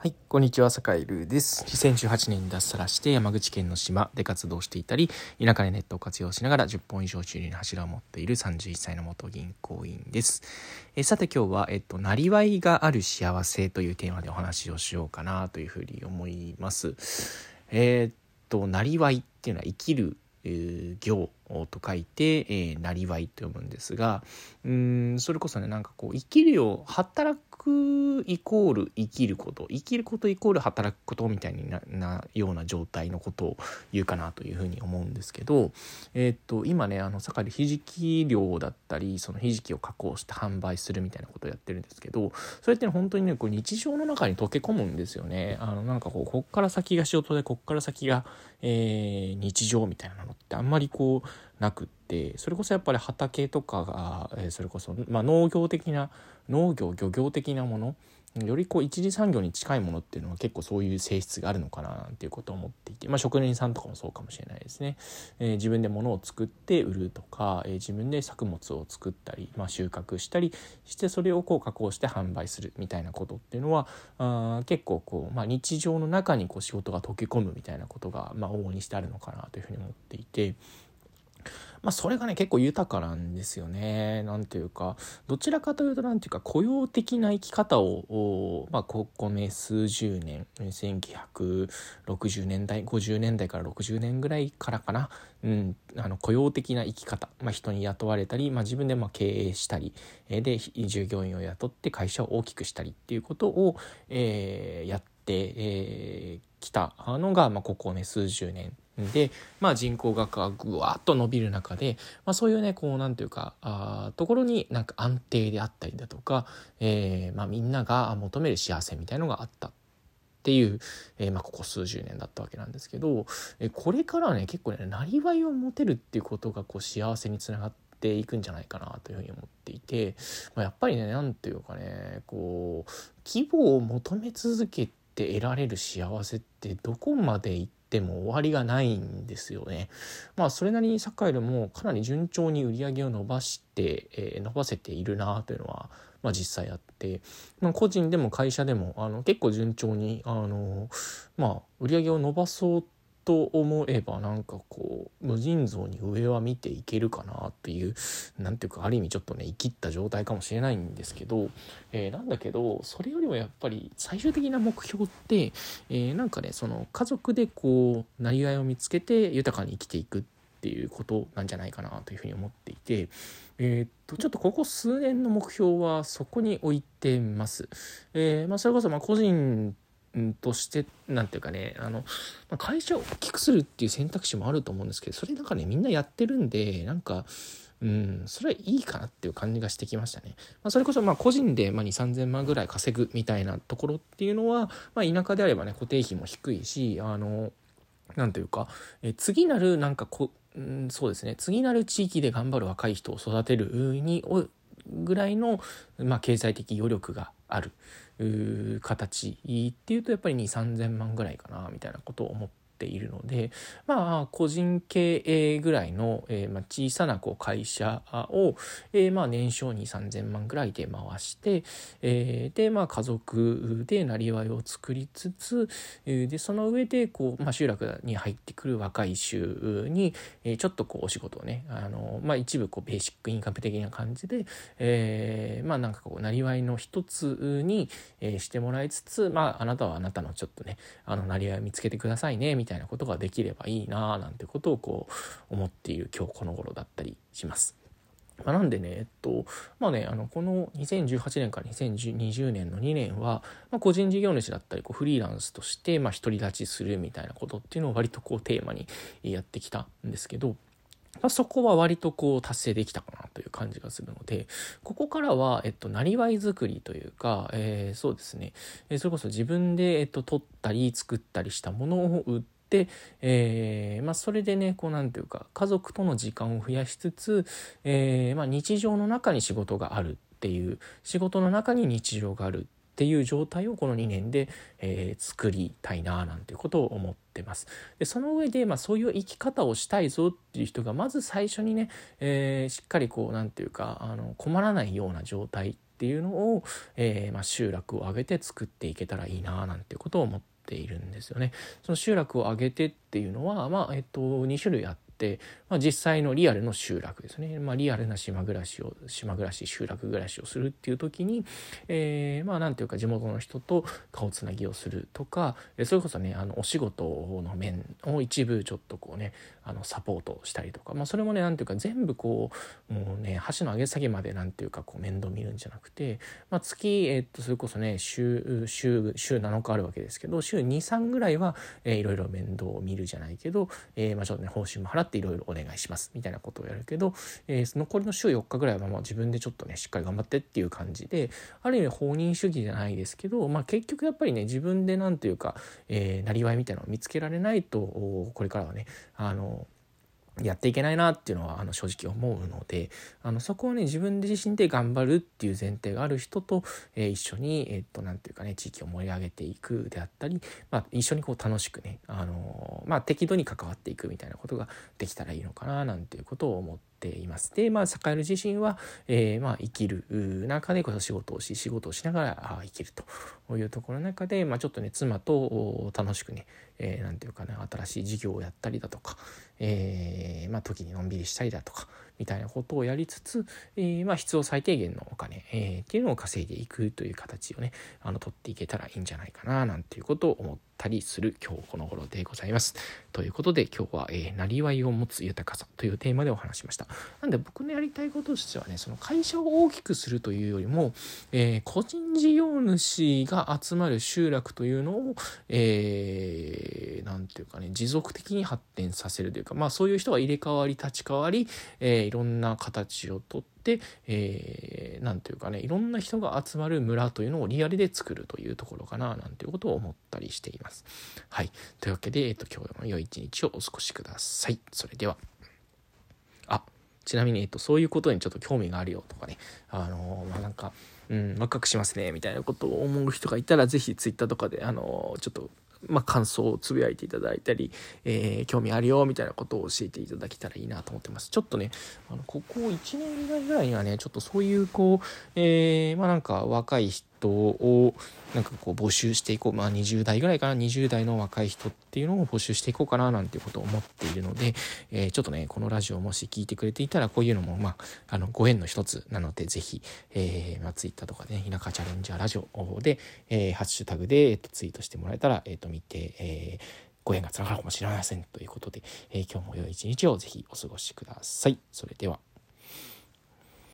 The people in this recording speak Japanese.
はい、こんにちは、坂井ルーです。2018年に脱サラして山口県の島で活動していたり、田舎でネットを活用しながら10本以上収入の柱を持っている31歳の元銀行員です。えさて今日は、えっと、なりわいがある幸せというテーマでお話をしようかなというふうに思います。えー、っと、なりわいっていうのは生きる行と書いて、えー、なりわいと読むんですがうんそれこそねなんかこう生きるよ働くイコール生きること生きることイコール働くことみたいななような状態のことを言うかなというふうに思うんですけど、えー、っと今ねあの盛りひじき漁だったりそのひじきを加工して販売するみたいなことをやってるんですけどそれって本当にねこう日常の中に溶け込むんですよね。あのなんかこうこっから先が仕事でこっから先が、えー、日常みたいなのってあんまりこうなくってそれこそやっぱり畑とかが、それこそ、まあ、農業的な農業漁業的なものよりこう一次産業に近いものっていうのは結構そういう性質があるのかななんていうことを思っていて、まあ、職人さんとかもそうかもしれないですね。えー、自分で物を作って売るとか、えー、自分で作物を作ったり、まあ、収穫したりしてそれをこう加工して販売するみたいなことっていうのはあ結構こう、まあ、日常の中にこう仕事が溶け込むみたいなことが、まあ、往々にしてあるのかなというふうに思っていて。まあ、それがね結構豊かなんですよね。なんていうかどちらかというと何ていうか雇用的な生き方をまあ、ここね数十年1960年代50年代から60年ぐらいからかな、うん、あの雇用的な生き方、まあ、人に雇われたり、まあ、自分でまあ経営したりで従業員を雇って会社を大きくしたりっていうことを、えー、やって、えー、きたのが、まあ、ここね数十年で、まあ、人口がぐわっと伸びる中で、まあ、そういうねこうなんていうかあところになんか安定であったりだとか、えーまあ、みんなが求める幸せみたいのがあったっていう、えーまあ、ここ数十年だったわけなんですけど、えー、これからね結構ねなりわいを持てるっていうことがこう幸せにつながってていくんじゃないかなというふうに思っていて、まあ、やっぱりね何ていうかねこう規模を求め続けて得られる幸せってどこまでいっっても終わりがないんですよね。まあそれなりにサッカーよりもかなり順調に売り上げを伸ばして、えー、伸ばせているなというのは、まあ、実際あって、まあ、個人でも会社でもあの結構順調にあの、まあ、売り上げを伸ばそうとと思えばなんかこう無尽蔵に上は見ていけるかなっていう何ていうかある意味ちょっとね生きった状態かもしれないんですけど、えー、なんだけどそれよりもやっぱり最終的な目標って、えー、なんかねその家族でこうなりわいを見つけて豊かに生きていくっていうことなんじゃないかなというふうに思っていて、えー、っとちょっとここ数年の目標はそこに置いてます。えまあ、それこそま個人として何ていうかねあの会社を大きくするっていう選択肢もあると思うんですけどそれなんかねみんなやってるんでなんかうんそれはいいかなっていう感じがしてきましたね。まあ、それこそまあ個人でま2 3 0 0 0万ぐらい稼ぐみたいなところっていうのは、まあ、田舎であればね固定費も低いしあのなんというかえ次なるなんかこうんそうですね次なる地域で頑張る若い人を育てるにぐらいの、まあ、経済的余力がある形っていうとやっぱり2 3 0 0 0万ぐらいかなみたいなことを思っているのでまあ個人経営ぐらいの、えー、まあ、小さなこう会社を、えー、まあ年商2 3 0 0 0万ぐらいで回して、えー、でまあ家族でなりわいを作りつつ、でその上でこう、まあ、集落に入ってくる若い衆に、えちょっとこうお仕事をねあの、まあ、一部こうベーシックインカム的な感じで、えまあなんかこうなりわいの一つに、えしてもらいつつまああなたはあなたのちょっとねあのなりわいを見つけてくださいねみたいなたいなことができればいいななんてことをこう思っている今日この頃だったりします。まあ、なんでね、えっと、まあね、あの、この2018年から2020年の2年は、まあ、個人事業主だったり、こう、フリーランスとして、まあ、独り立ちするみたいなことっていうのを割とこう、テーマにやってきたんですけど、まあ、そこは割とこう達成できたかなという感じがするので、ここからは、えっと、なりわい作りというか、えー、そうですね、それこそ自分で、えっと、取ったり作ったりしたものを売って、えー、まあ、それでねこうなんていうか家族との時間を増やしつつ、えー、まあ、日常の中に仕事があるっていう仕事の中に日常があるっていう状態をこの2年で、えー、作りたいななんていうことを思ってます。でその上で、まあ、そういう生き方をしたいぞっていう人がまず最初にね、えー、しっかりこう何て言うかあの困らないような状態っっていうのを、えー、まあ、集落を挙げて作っていけたらいいななんていうことを思ってているんですよね。その集落を挙げてっていうのは、まあえっと、2種類あって、まあ、実際のリアルの集落ですね、まあ、リアルな島暮らしを島暮らし集落暮らしをするっていう時に、えー、まあ何ていうか地元の人と顔つなぎをするとかそれこそねあのお仕事の面を一部ちょっとこうねあのサポートしたりとか、まあ、それもね何ていうか全部こうもうね箸の上げ下げまで何ていうかこう面倒見るんじゃなくて、まあ、月、えー、っとそれこそね週週週7日あるわけですけど週23ぐらいは、え、いろいろ面倒を見るじゃないけど、えー、まあちょっとね報酬も払っていろいろお願いしますみたいなことをやるけど、えー、残りの週4日ぐらいはまあ自分でちょっとねしっかり頑張ってっていう感じである意味放任主義じゃないですけど、まあ、結局やっぱりね自分で何ていうか、えー、なりわいみたいなのを見つけられないとこれからはねあのやっていけないなっていうのはあの正直思うのであのそこをね自分自身で頑張るっていう前提がある人と、えー、一緒にえー、っと何て言うかね地域を盛り上げていくであったり、まあ、一緒にこう楽しくね、あのー、まあ、適度に関わっていくみたいなことができたらいいのかななんていうことを思ってています。で、まあ、栄える自身は、えー、まあ、生きる中でこそ仕事をし、仕事をしながら生きるというところの中で、まあ、ちょっとね、妻と楽しくね、えー、なんていうかな、新しい事業をやったりだとか、えー、まあ、時にのんびりしたりだとか、みたいなことをやりつつ、えー、まあ、必要最低限のお金、えー、っていうのを稼いでいくという形をね、あの、取っていけたらいいんじゃないかな、なんていうことを思ってたりする今日この頃でございます。ということで今日は、えー、なりわいを持つ豊かさというテーマでお話しました。なんで僕のやりたいこととしてはね、その会社を大きくするというよりも、えー、個人事業主が集まる集落というのを、えー、なんていうかね、持続的に発展させるというか、まあそういう人が入れ替わり立ち替わり、えー、いろんな形をとって、で、えー、ていうかねいろんな人が集まる村というのをリアルで作るというところかななんていうことを思ったりしています。はい。というわけで、えっ、と、今日の良い一日をお過ごしください。それでは。あ、ちなみに、えっ、と、そういうことにちょっと興味があるよとかね、あのー、まあ、なんか、うん、ワクワクしますね、みたいなことを思う人がいたら、是非 Twitter とかで、あのちょっとまあ、感想をつぶやいていただいたり、えー、興味あるよみたいなことを教えていただけたらいいなと思ってます。ちょっとね、あのここ1年ぐらいぐらいにはね、ちょっとそういうこう、えー、まあなんか若い人人をなんかこう募集していこうまあ20代ぐらいかな20代の若い人っていうのを募集していこうかななんていうことを思っているので、えー、ちょっとねこのラジオもし聞いてくれていたらこういうのもまああのご縁の一つなのでぜひ、えーまあ、Twitter とかでね田舎チャレンジャーラジオで、えー、ハッシュタグで、えー、とツイートしてもらえたら、えー、と見て、えー、ご縁がつながるかもしれませんということで、えー、今日も良い一日をぜひお過ごしください。それでは。